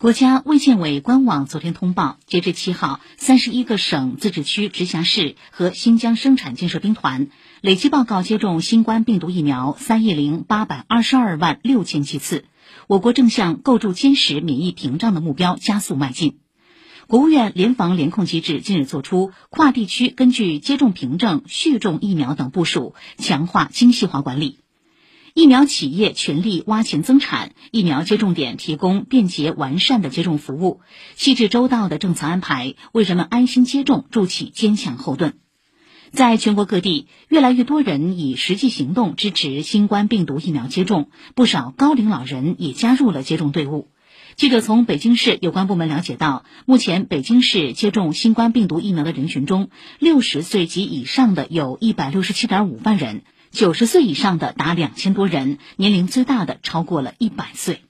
国家卫健委官网昨天通报，截至七号，三十一个省、自治区、直辖市和新疆生产建设兵团累计报告接种新冠病毒疫苗三亿零八百二十二万六千剂次。我国正向构筑坚实免疫屏障的目标加速迈进。国务院联防联控机制近日作出跨地区根据接种凭证续种疫苗等部署，强化精细化管理。疫苗企业全力挖潜增产，疫苗接种点提供便捷完善的接种服务，细致周到的政策安排为人们安心接种筑起坚强后盾。在全国各地，越来越多人以实际行动支持新冠病毒疫苗接种，不少高龄老人也加入了接种队伍。记者从北京市有关部门了解到，目前北京市接种新冠病毒疫苗的人群中，六十岁及以上的有一百六十七点五万人。九十岁以上的达两千多人，年龄最大的超过了一百岁。